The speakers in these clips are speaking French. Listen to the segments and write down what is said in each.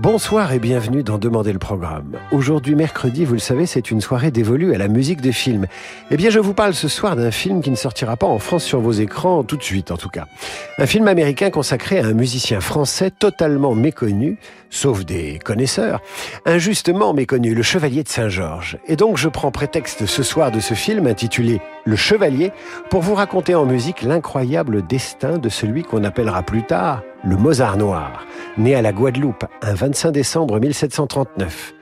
Bonsoir et bienvenue dans Demander le programme. Aujourd'hui mercredi, vous le savez, c'est une soirée dévolue à la musique de film. Eh bien, je vous parle ce soir d'un film qui ne sortira pas en France sur vos écrans tout de suite en tout cas. Un film américain consacré à un musicien français totalement méconnu, sauf des connaisseurs, injustement méconnu, le Chevalier de Saint-Georges. Et donc je prends prétexte ce soir de ce film intitulé Le Chevalier pour vous raconter en musique l'incroyable destin de celui qu'on appellera plus tard le Mozart noir, né à la Guadeloupe un 25 décembre 1739.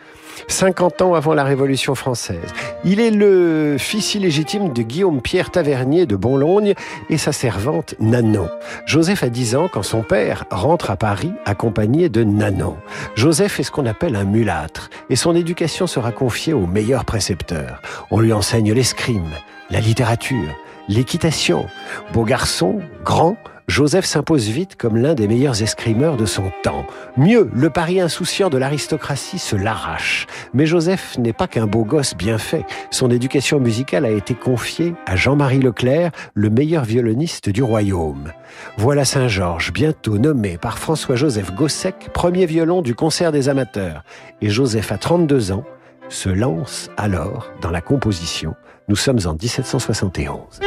50 ans avant la Révolution française. Il est le fils illégitime de Guillaume Pierre Tavernier de Bonlogne et sa servante Nanon. Joseph a 10 ans quand son père rentre à Paris accompagné de Nanon. Joseph est ce qu'on appelle un mulâtre et son éducation sera confiée au meilleur précepteur. On lui enseigne l'escrime, la littérature, l'équitation. Beau garçon, grand, Joseph s'impose vite comme l'un des meilleurs escrimeurs de son temps. Mieux, le pari insouciant de l'aristocratie se l'arrache. Mais Joseph n'est pas qu'un beau gosse bien fait. Son éducation musicale a été confiée à Jean-Marie Leclerc, le meilleur violoniste du royaume. Voilà Saint-Georges, bientôt nommé par François-Joseph Gossec, premier violon du concert des amateurs. Et Joseph, à 32 ans, se lance alors dans la composition. Nous sommes en 1771.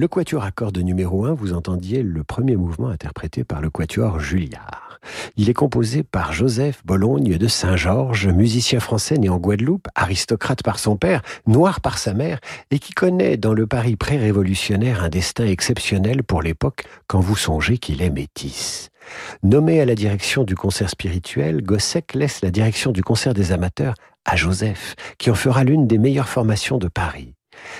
Le quatuor à cordes numéro 1, vous entendiez le premier mouvement interprété par le quatuor Julliard. Il est composé par Joseph Bologne de Saint-Georges, musicien français né en Guadeloupe, aristocrate par son père, noir par sa mère, et qui connaît dans le Paris pré-révolutionnaire un destin exceptionnel pour l'époque quand vous songez qu'il est métis. Nommé à la direction du concert spirituel, Gossec laisse la direction du concert des amateurs à Joseph, qui en fera l'une des meilleures formations de Paris.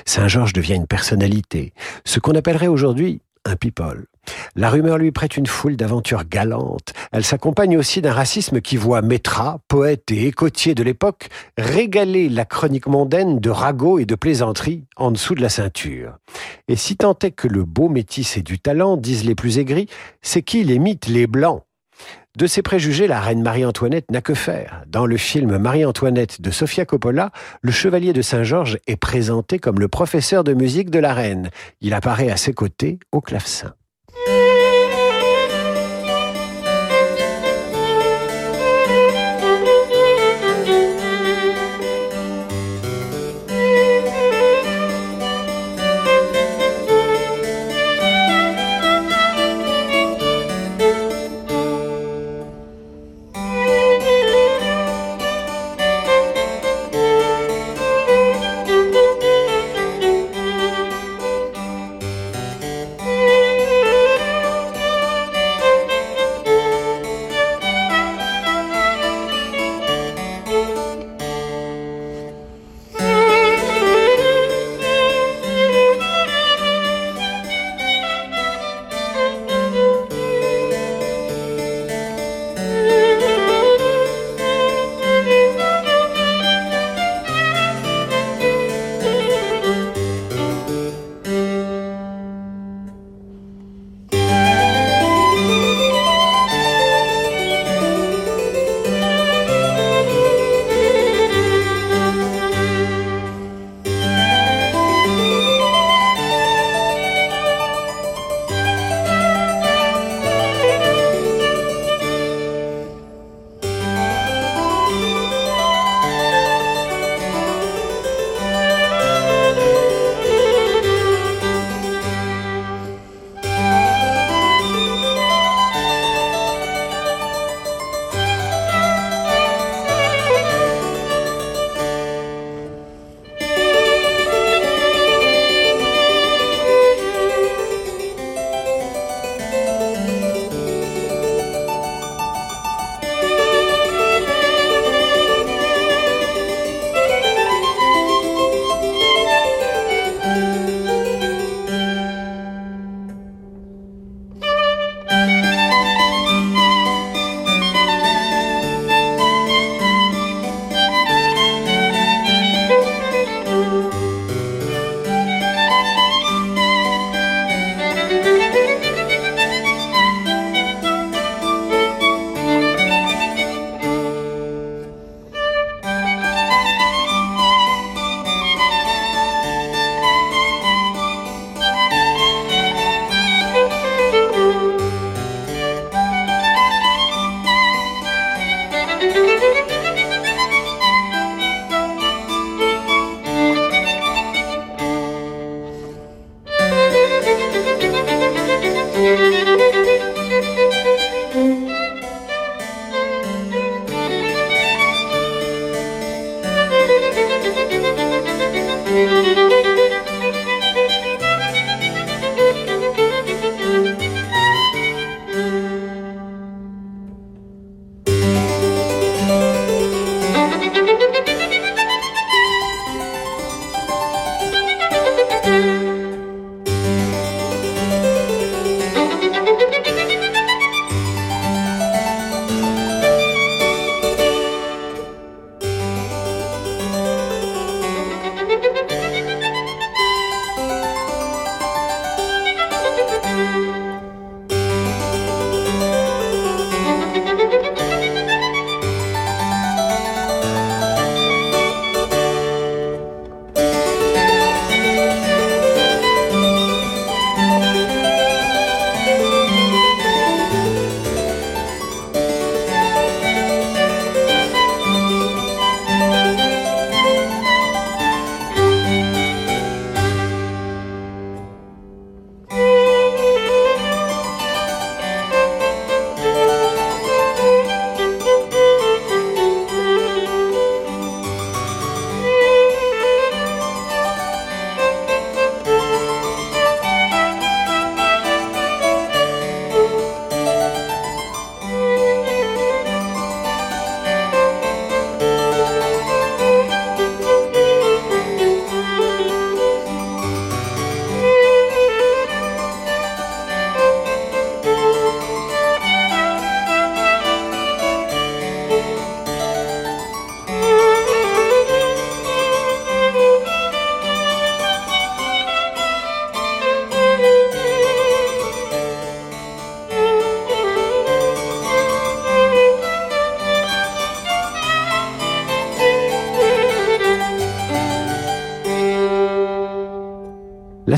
Saint-Georges devient une personnalité, ce qu'on appellerait aujourd'hui un people. La rumeur lui prête une foule d'aventures galantes. Elle s'accompagne aussi d'un racisme qui voit Métra, poète et écotier de l'époque, régaler la chronique mondaine de ragots et de plaisanteries en dessous de la ceinture. Et si tant est que le beau métis ait du talent, disent les plus aigris, c'est qu'il imite les blancs. De ces préjugés, la reine Marie-Antoinette n'a que faire. Dans le film Marie-Antoinette de Sofia Coppola, le chevalier de Saint-Georges est présenté comme le professeur de musique de la reine. Il apparaît à ses côtés au clavecin.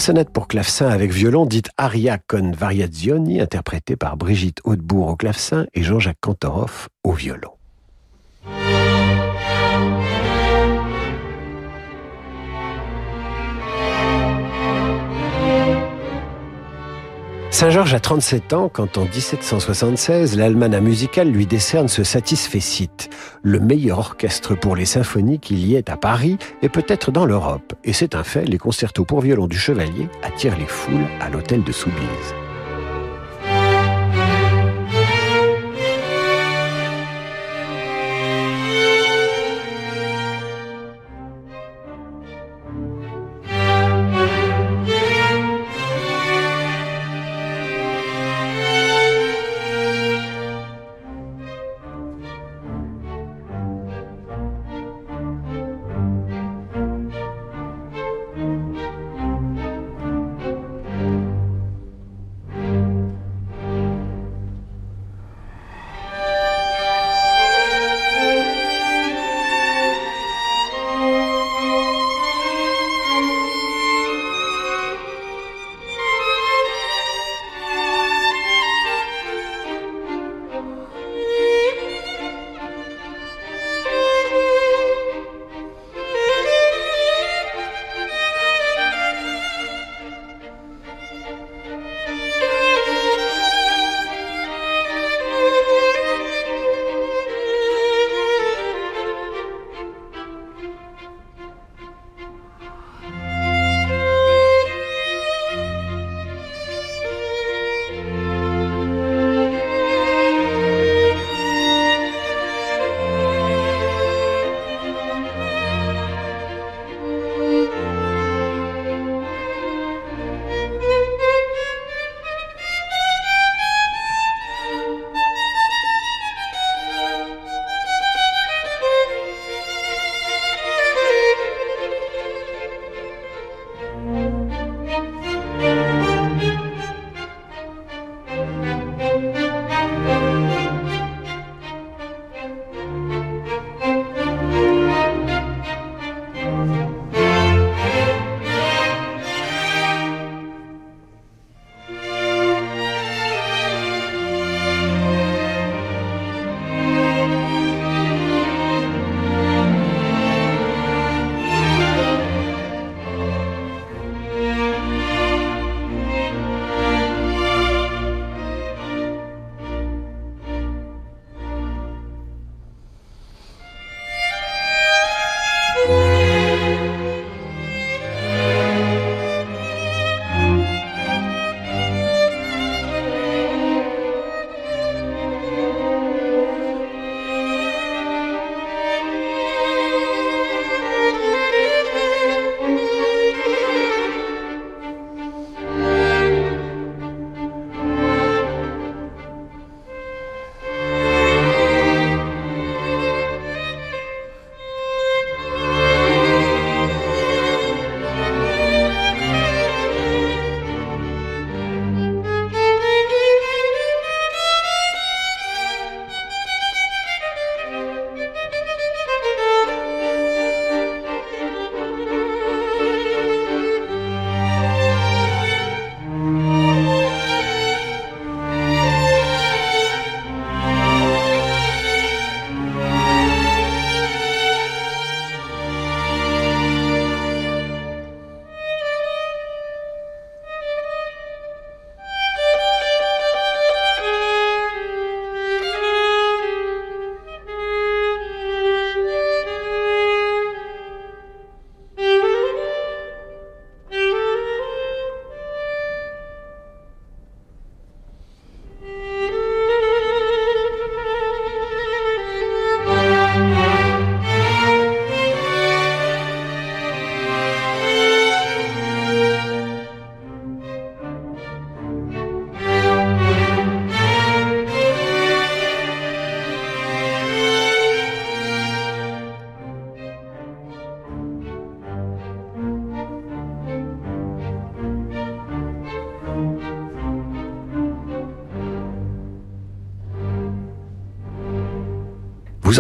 Sonate pour clavecin avec violon, dite aria con variazioni, interprétée par Brigitte Hautebourg au clavecin et Jean-Jacques Cantoroff au violon. Saint-Georges a 37 ans quand en 1776, l'Almanach musical lui décerne ce satisfecit, le meilleur orchestre pour les symphonies qu'il y ait à Paris et peut-être dans l'Europe. Et c'est un fait, les concertos pour violon du Chevalier attirent les foules à l'hôtel de Soubise.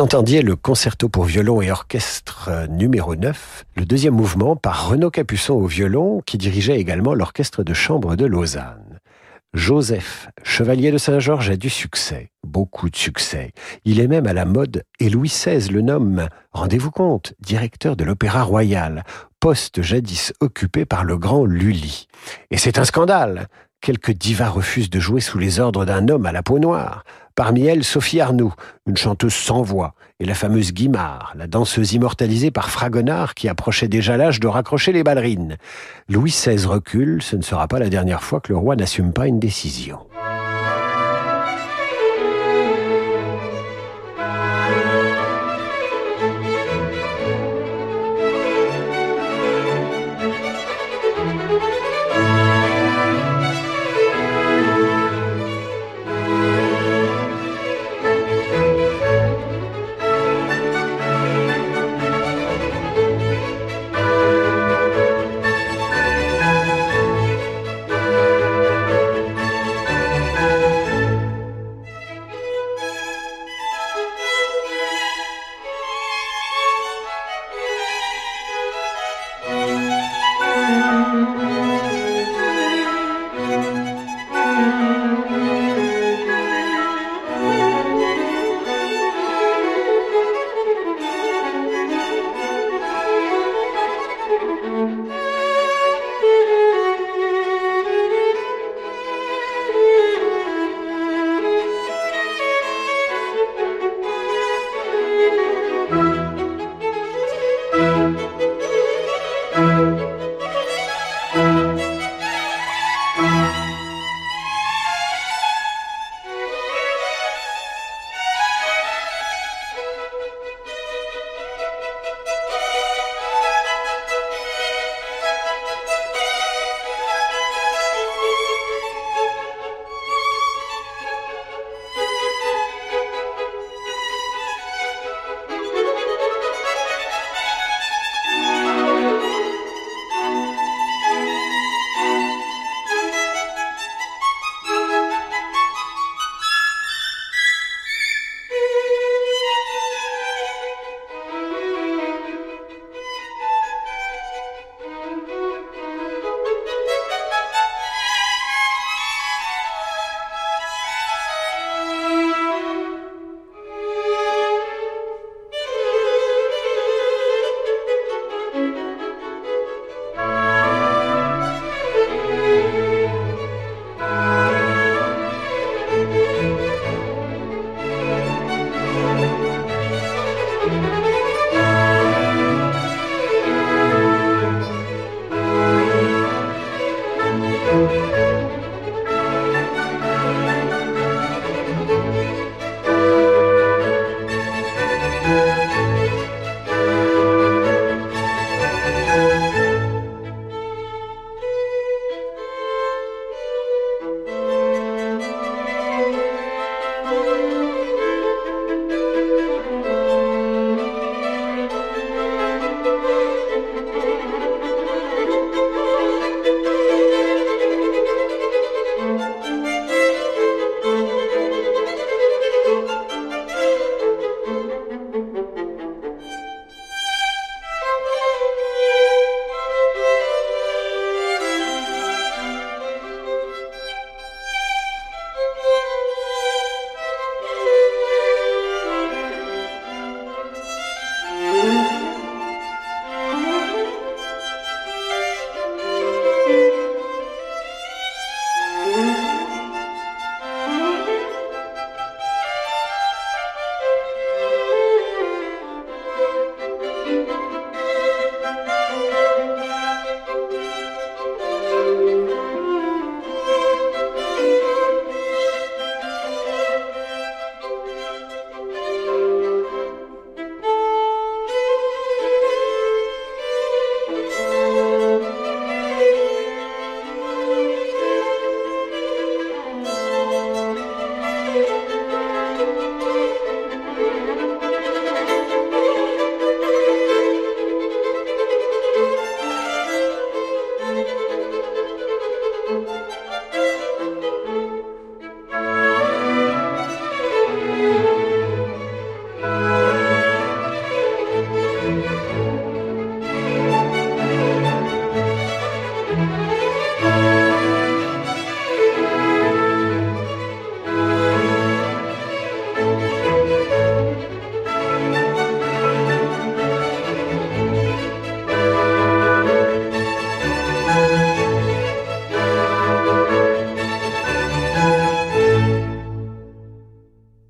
Entendiez le concerto pour violon et orchestre euh, numéro 9, le deuxième mouvement par Renaud Capuçon au violon, qui dirigeait également l'orchestre de chambre de Lausanne. Joseph, chevalier de Saint-Georges, a du succès, beaucoup de succès. Il est même à la mode et Louis XVI le nomme, rendez-vous compte, directeur de l'Opéra Royal, poste jadis occupé par le grand Lully. Et c'est un scandale. Quelques divas refusent de jouer sous les ordres d'un homme à la peau noire. Parmi elles, Sophie Arnoux, une chanteuse sans voix, et la fameuse Guimard, la danseuse immortalisée par Fragonard qui approchait déjà l'âge de raccrocher les ballerines. Louis XVI recule, ce ne sera pas la dernière fois que le roi n'assume pas une décision.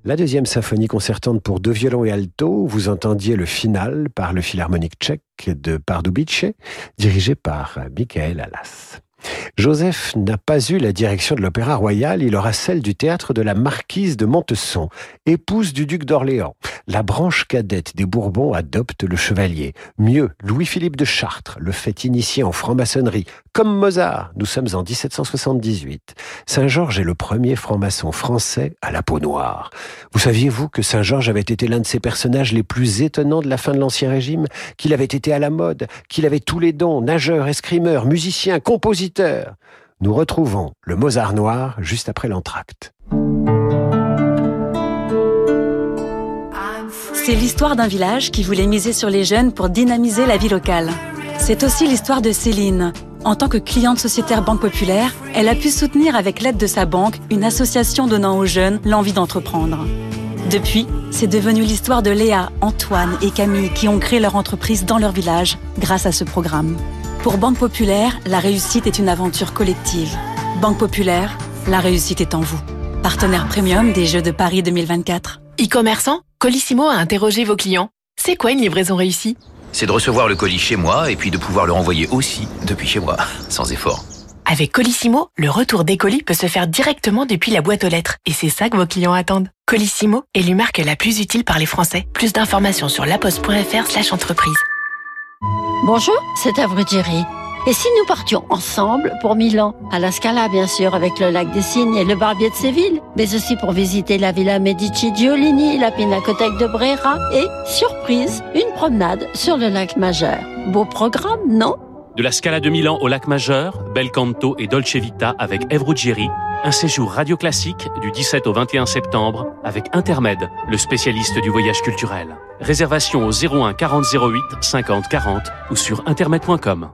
La deuxième symphonie concertante pour deux violons et alto, vous entendiez le final par le philharmonique tchèque de Pardubice, dirigé par Michael Alas. Joseph n'a pas eu la direction de l'Opéra Royal, il aura celle du théâtre de la Marquise de Montesson, épouse du duc d'Orléans. La branche cadette des Bourbons adopte le chevalier. Mieux, Louis-Philippe de Chartres le fait initier en franc-maçonnerie. Comme Mozart, nous sommes en 1778. Saint-Georges est le premier franc-maçon français à la peau noire. Vous saviez-vous que Saint-Georges avait été l'un de ces personnages les plus étonnants de la fin de l'Ancien Régime Qu'il avait été à la mode Qu'il avait tous les dons, nageur, escrimeur, musicien, compositeur Nous retrouvons le Mozart noir juste après l'entracte. C'est l'histoire d'un village qui voulait miser sur les jeunes pour dynamiser la vie locale. C'est aussi l'histoire de Céline. En tant que cliente sociétaire Banque Populaire, elle a pu soutenir avec l'aide de sa banque une association donnant aux jeunes l'envie d'entreprendre. Depuis, c'est devenu l'histoire de Léa, Antoine et Camille qui ont créé leur entreprise dans leur village grâce à ce programme. Pour Banque Populaire, la réussite est une aventure collective. Banque Populaire, la réussite est en vous. Partenaire premium des Jeux de Paris 2024. E-commerçant, Colissimo a interrogé vos clients. C'est quoi une livraison réussie? C'est de recevoir le colis chez moi et puis de pouvoir le renvoyer aussi depuis chez moi, sans effort. Avec Colissimo, le retour des colis peut se faire directement depuis la boîte aux lettres. Et c'est ça que vos clients attendent. Colissimo est l'humarque la plus utile par les Français. Plus d'informations sur laposte.fr slash entreprise. Bonjour, c'est Avrugiri. Et si nous partions ensemble pour Milan, à la Scala bien sûr, avec le lac des Cygnes et le Barbier de Séville, mais aussi pour visiter la Villa Medici Giolini, la Pinacothèque de Brera et, surprise, une promenade sur le lac Majeur. Beau programme, non? De la Scala de Milan au lac Majeur, Bel Canto et Dolce Vita avec Eve Ruggieri, un séjour radio classique du 17 au 21 septembre avec Intermed, le spécialiste du voyage culturel. Réservation au 01 40 08 50 40 ou sur intermed.com.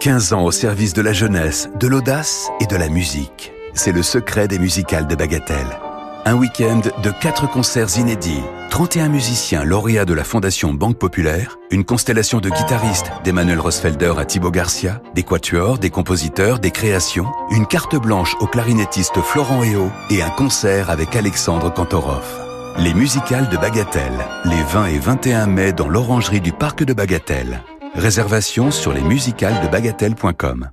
15 ans au service de la jeunesse, de l'audace et de la musique. C'est le secret des musicales de Bagatelle. Un week-end de 4 concerts inédits, 31 musiciens lauréats de la Fondation Banque Populaire, une constellation de guitaristes d'Emmanuel Rosfelder à Thibaut Garcia, des quatuors, des compositeurs, des créations, une carte blanche au clarinettiste Florent Eo et un concert avec Alexandre Kantorov. Les musicales de Bagatelle, les 20 et 21 mai dans l'orangerie du Parc de Bagatelle. Réservation sur lesmusicalesdebagatelle.com.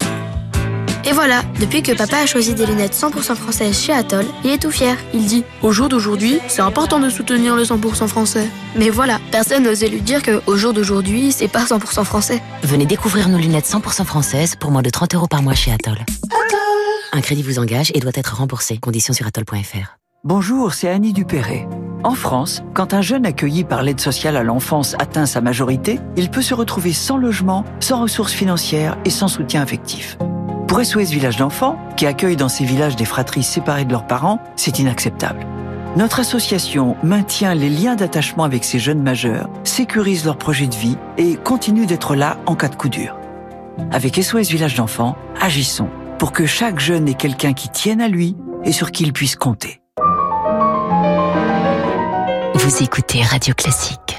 Et voilà, depuis que papa a choisi des lunettes 100% françaises chez Atoll, il est tout fier. Il dit Au jour d'aujourd'hui, c'est important de soutenir le 100% français. Mais voilà, personne n'osait lui dire qu'au jour d'aujourd'hui, c'est pas 100% français. Venez découvrir nos lunettes 100% françaises pour moins de 30 euros par mois chez Atoll. Un crédit vous engage et doit être remboursé. Conditions sur atoll.fr. Bonjour, c'est Annie Dupéré. En France, quand un jeune accueilli par l'aide sociale à l'enfance atteint sa majorité, il peut se retrouver sans logement, sans ressources financières et sans soutien affectif. Pour SOS Village d'enfants, qui accueille dans ces villages des fratries séparées de leurs parents, c'est inacceptable. Notre association maintient les liens d'attachement avec ces jeunes majeurs, sécurise leur projet de vie et continue d'être là en cas de coup dur. Avec SOS Village d'enfants, agissons pour que chaque jeune ait quelqu'un qui tienne à lui et sur qui il puisse compter. Vous écoutez Radio Classique.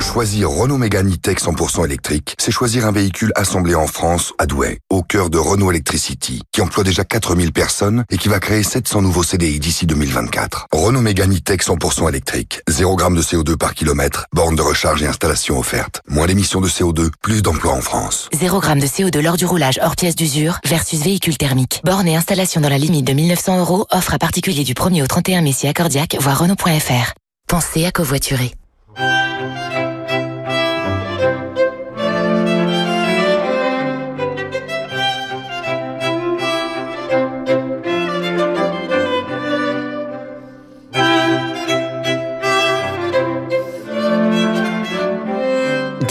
Choisir Renault Mégane E-Tech 100% électrique, c'est choisir un véhicule assemblé en France, à Douai, au cœur de Renault Electricity, qui emploie déjà 4000 personnes et qui va créer 700 nouveaux CDI d'ici 2024. Renault Mégane E-Tech 100% électrique, 0 g de CO2 par kilomètre, borne de recharge et installation offerte. Moins d'émissions de CO2, plus d'emplois en France. 0 g de CO2 lors du roulage hors pièce d'usure versus véhicule thermique. Borne et installation dans la limite de 1900 euros, offre à particulier du 1er au 31 mai si accordiaque, voire Renault.fr. Pensez à covoiturer. –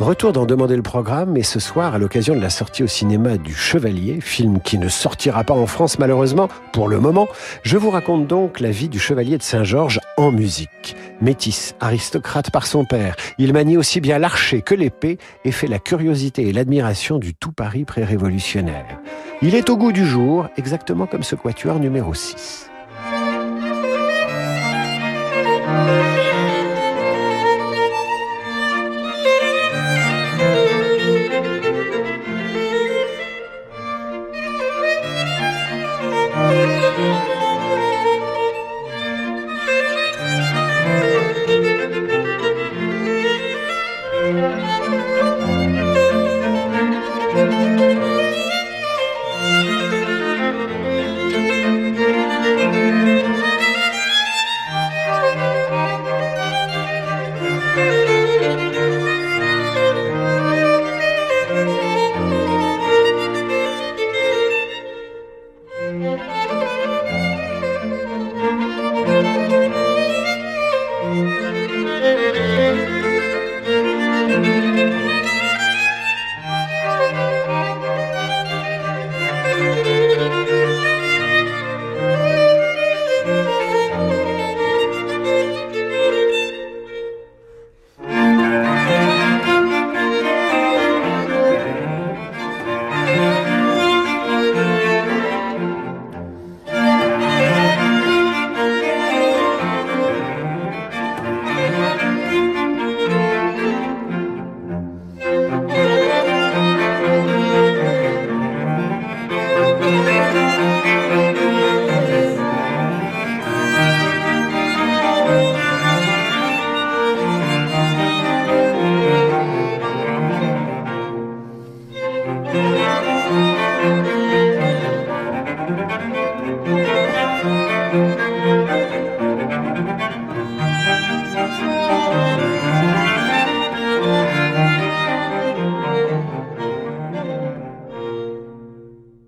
Retour d'en demander le programme, et ce soir, à l'occasion de la sortie au cinéma du Chevalier, film qui ne sortira pas en France malheureusement pour le moment, je vous raconte donc la vie du Chevalier de Saint-Georges en musique. Métis, aristocrate par son père, il manie aussi bien l'archer que l'épée et fait la curiosité et l'admiration du tout Paris pré-révolutionnaire. Il est au goût du jour, exactement comme ce quatuor numéro 6.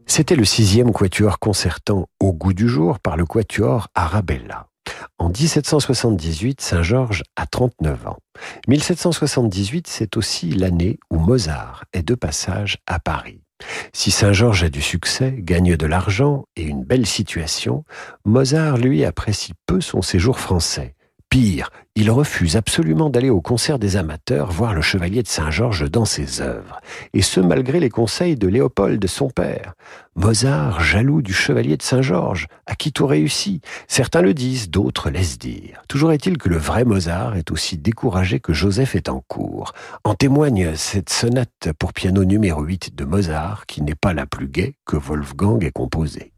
C'était le sixième quatuor concertant au goût du jour par le quatuor Arabella. En 1778, Saint-Georges a 39 ans. 1778, c'est aussi l'année où Mozart est de passage à Paris. Si Saint-Georges a du succès, gagne de l'argent et une belle situation, Mozart, lui, apprécie peu son séjour français. Pire, il refuse absolument d'aller au concert des amateurs voir le chevalier de Saint-Georges dans ses œuvres, et ce malgré les conseils de Léopold, son père. Mozart, jaloux du chevalier de Saint-Georges, à qui tout réussit. Certains le disent, d'autres laissent dire. Toujours est-il que le vrai Mozart est aussi découragé que Joseph est en cours. En témoigne cette sonate pour piano numéro 8 de Mozart, qui n'est pas la plus gaie que Wolfgang ait composée.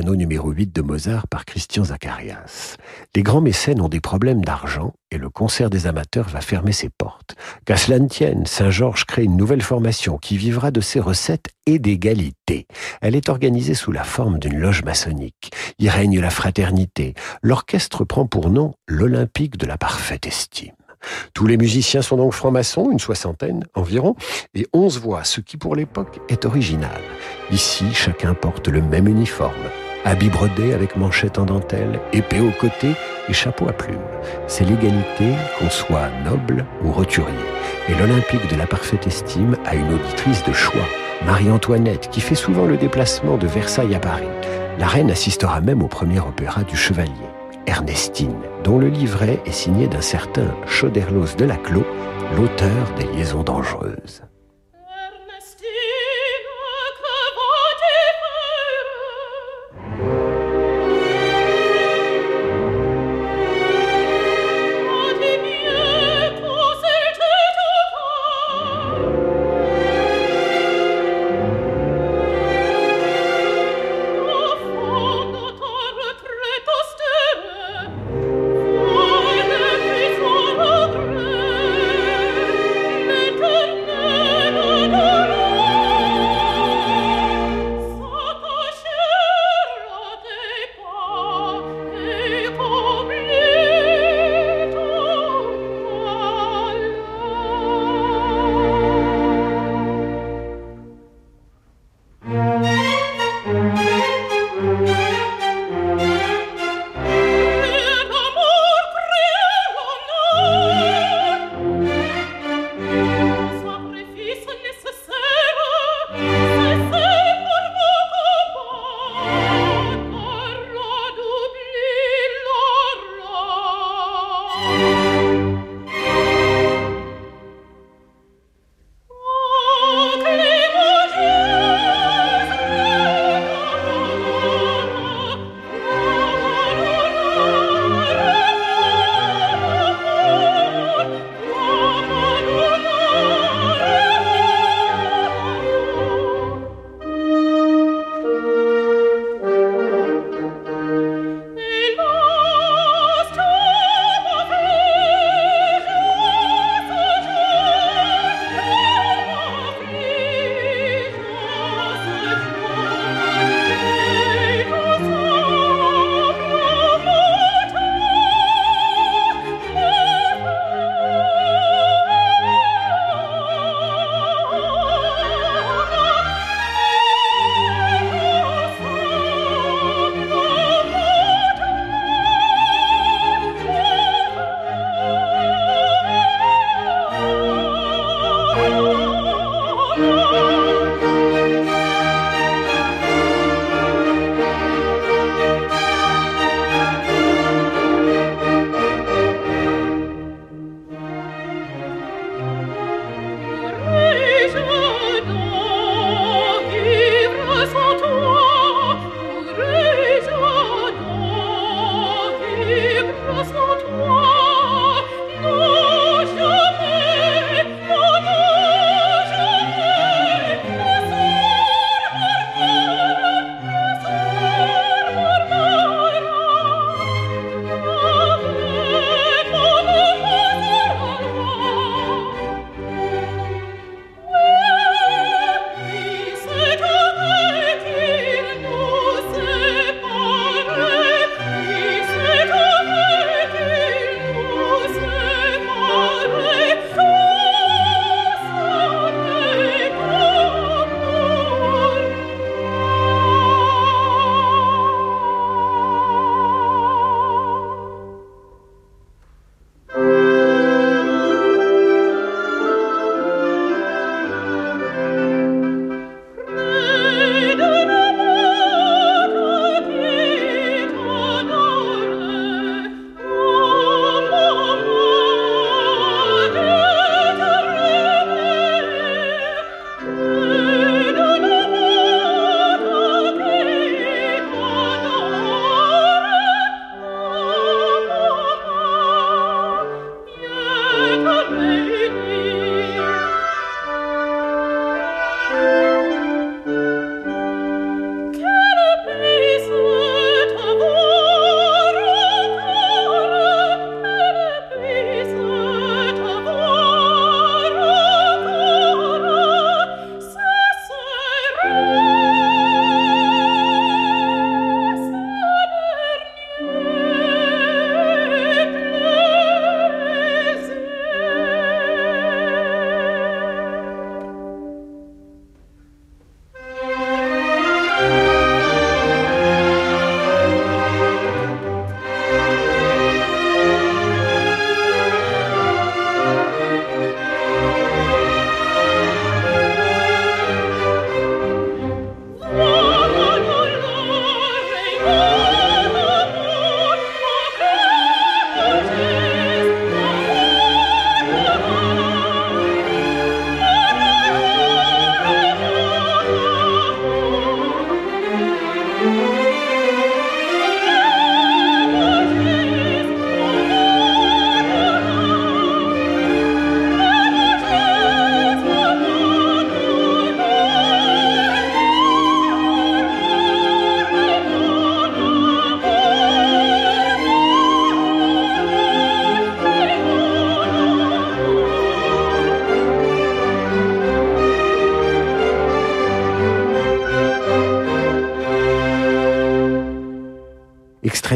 Piano numéro 8 de Mozart par Christian Zacharias. Les grands mécènes ont des problèmes d'argent et le concert des amateurs va fermer ses portes. Qu'à cela ne tienne, Saint-Georges crée une nouvelle formation qui vivra de ses recettes et d'égalité. Elle est organisée sous la forme d'une loge maçonnique. Y règne la fraternité. L'orchestre prend pour nom l'Olympique de la parfaite estime. Tous les musiciens sont donc francs-maçons, une soixantaine environ, et onze voix, ce qui pour l'époque est original. Ici, chacun porte le même uniforme, habit brodé avec manchette en dentelle, épée au côté et chapeau à plumes. C'est l'égalité, qu'on soit noble ou roturier. Et l'Olympique de la parfaite estime a une auditrice de choix, Marie-Antoinette, qui fait souvent le déplacement de Versailles à Paris. La reine assistera même au premier opéra du Chevalier. Ernestine, dont le livret est signé d'un certain Choderlos de Laclos, l'auteur des Liaisons dangereuses.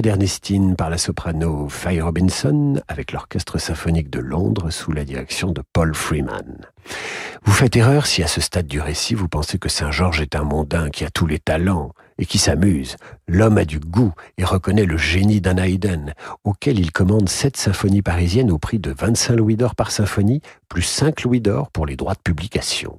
D'Ernestine par la soprano Faye Robinson avec l'Orchestre symphonique de Londres sous la direction de Paul Freeman. Vous faites erreur si à ce stade du récit vous pensez que Saint-Georges est un mondain qui a tous les talents et qui s'amuse. L'homme a du goût et reconnaît le génie d'un Haydn, auquel il commande sept symphonies parisiennes au prix de 25 louis d'or par symphonie, plus 5 louis d'or pour les droits de publication.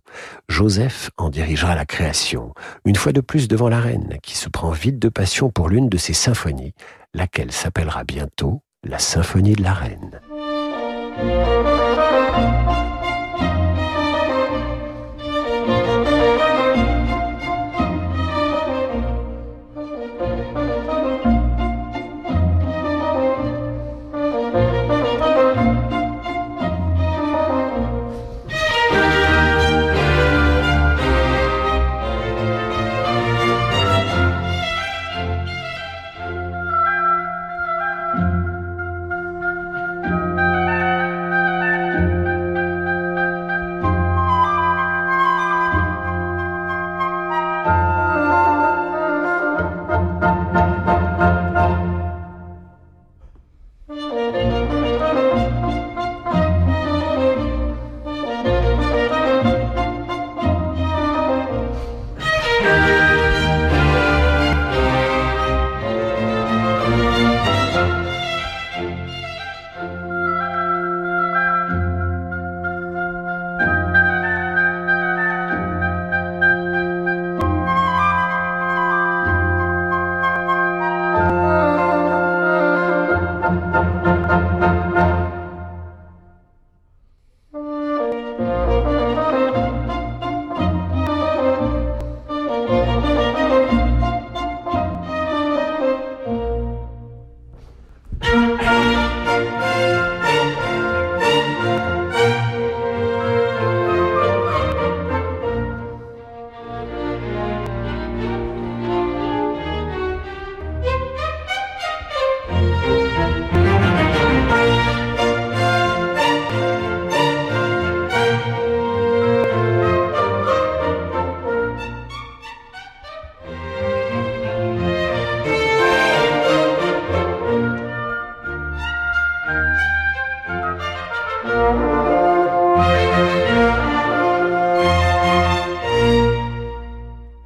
Joseph en dirigera la création, une fois de plus devant la reine, qui se prend vite de passion pour l'une de ses symphonies, laquelle s'appellera bientôt la Symphonie de la Reine.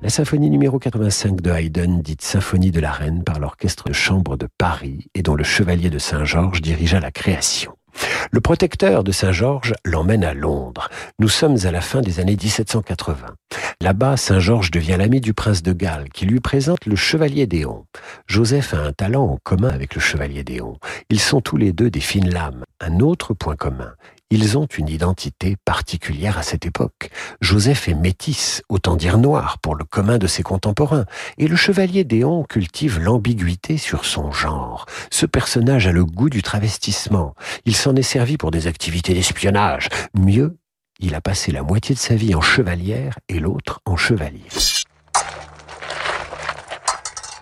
La symphonie numéro 85 de Haydn, dite Symphonie de la Reine par l'Orchestre de Chambre de Paris et dont le chevalier de Saint-Georges dirigea la création. Le protecteur de Saint-Georges l'emmène à Londres. Nous sommes à la fin des années 1780. Là-bas, Saint-Georges devient l'ami du prince de Galles, qui lui présente le chevalier d'Éon. Joseph a un talent en commun avec le chevalier d'Éon. Ils sont tous les deux des fines lames. Un autre point commun, ils ont une identité particulière à cette époque. Joseph est métis, autant dire noir, pour le commun de ses contemporains, et le chevalier Déon cultive l'ambiguïté sur son genre. Ce personnage a le goût du travestissement. Il s'en est servi pour des activités d'espionnage. Mieux, il a passé la moitié de sa vie en chevalière et l'autre en chevalier.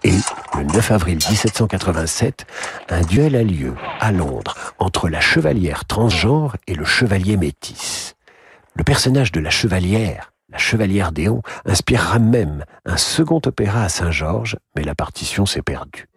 Et le 9 avril 1787, un duel a lieu à Londres entre la chevalière transgenre et le chevalier métis. Le personnage de la chevalière, la chevalière d'Éon, inspirera même un second opéra à Saint-Georges, mais la partition s'est perdue.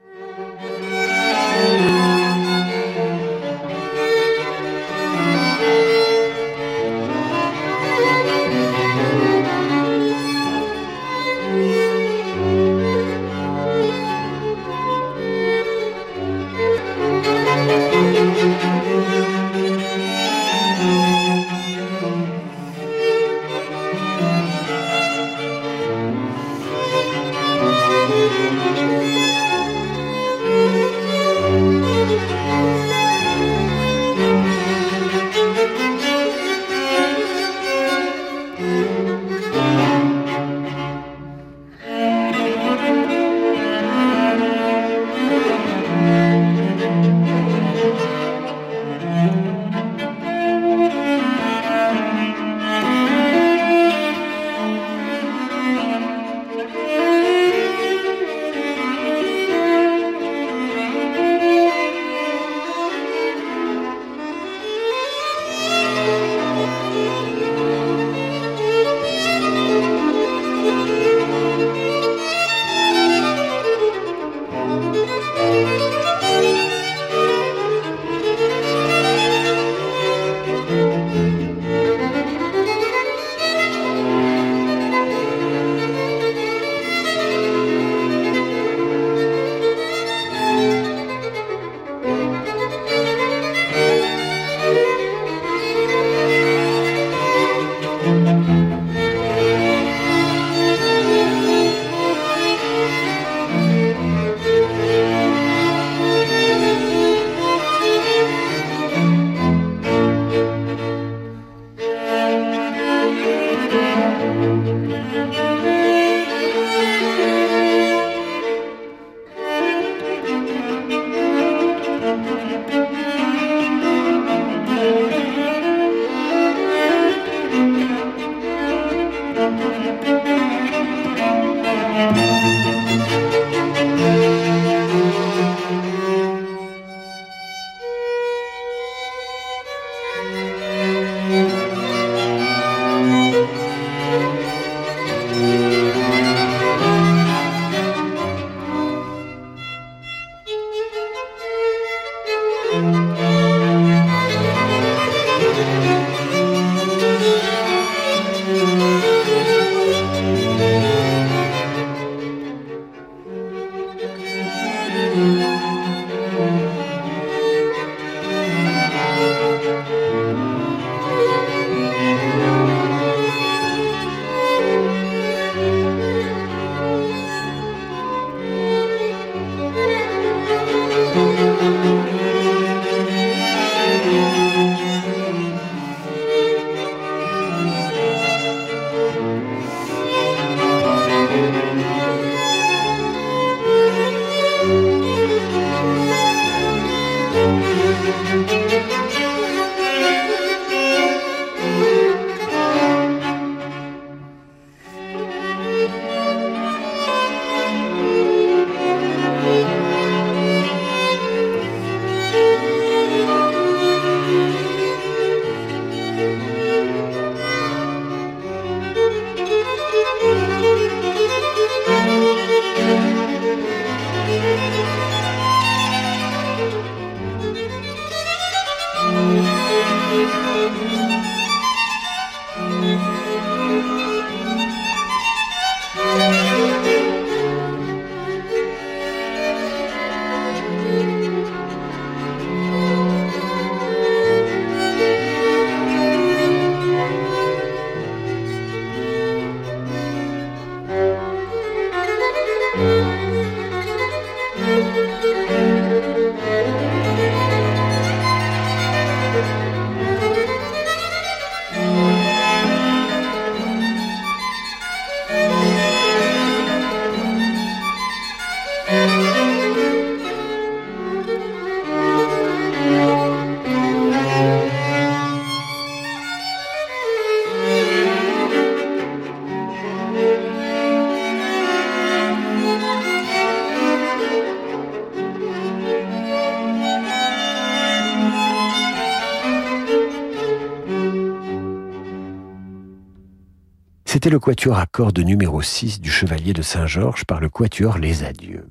C'était le quatuor à cordes numéro 6 du Chevalier de Saint-Georges par le quatuor Les Adieux.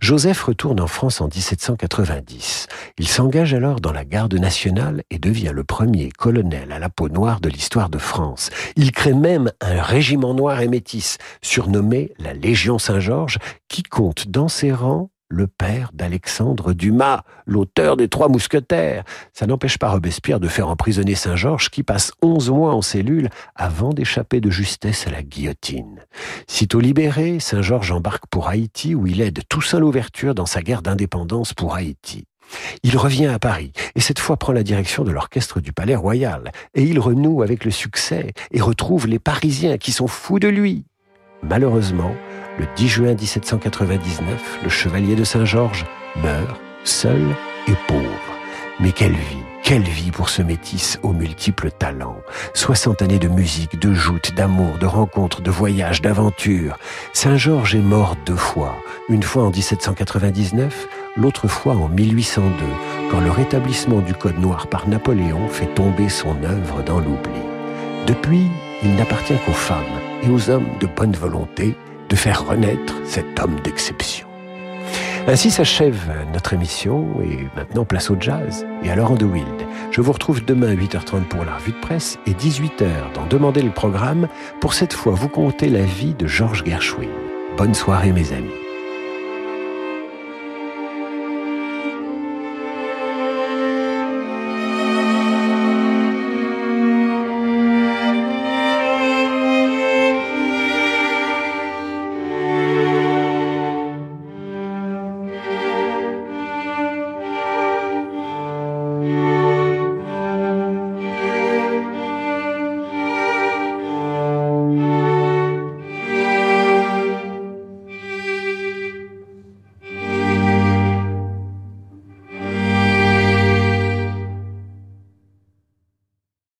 Joseph retourne en France en 1790. Il s'engage alors dans la garde nationale et devient le premier colonel à la peau noire de l'histoire de France. Il crée même un régiment noir et métis, surnommé la Légion Saint-Georges, qui compte dans ses rangs le père d'Alexandre Dumas, l'auteur des Trois Mousquetaires. Ça n'empêche pas Robespierre de faire emprisonner Saint-Georges qui passe onze mois en cellule avant d'échapper de justesse à la guillotine. Sitôt libéré, Saint-Georges embarque pour Haïti où il aide Toussaint l'ouverture dans sa guerre d'indépendance pour Haïti. Il revient à Paris et cette fois prend la direction de l'orchestre du Palais Royal et il renoue avec le succès et retrouve les Parisiens qui sont fous de lui. Malheureusement, le 10 juin 1799, le chevalier de Saint-Georges meurt, seul et pauvre. Mais quelle vie, quelle vie pour ce métis aux multiples talents. 60 années de musique, de joutes, d'amour, de rencontres, de voyages, d'aventures. Saint-Georges est mort deux fois. Une fois en 1799, l'autre fois en 1802, quand le rétablissement du Code noir par Napoléon fait tomber son œuvre dans l'oubli. Depuis, il n'appartient qu'aux femmes et aux hommes de bonne volonté de faire renaître cet homme d'exception. Ainsi s'achève notre émission et maintenant place au jazz et à Laurent de Wild. Je vous retrouve demain à 8h30 pour la revue de presse et 18h dans Demander le programme pour cette fois vous conter la vie de Georges Gershwin. Bonne soirée mes amis.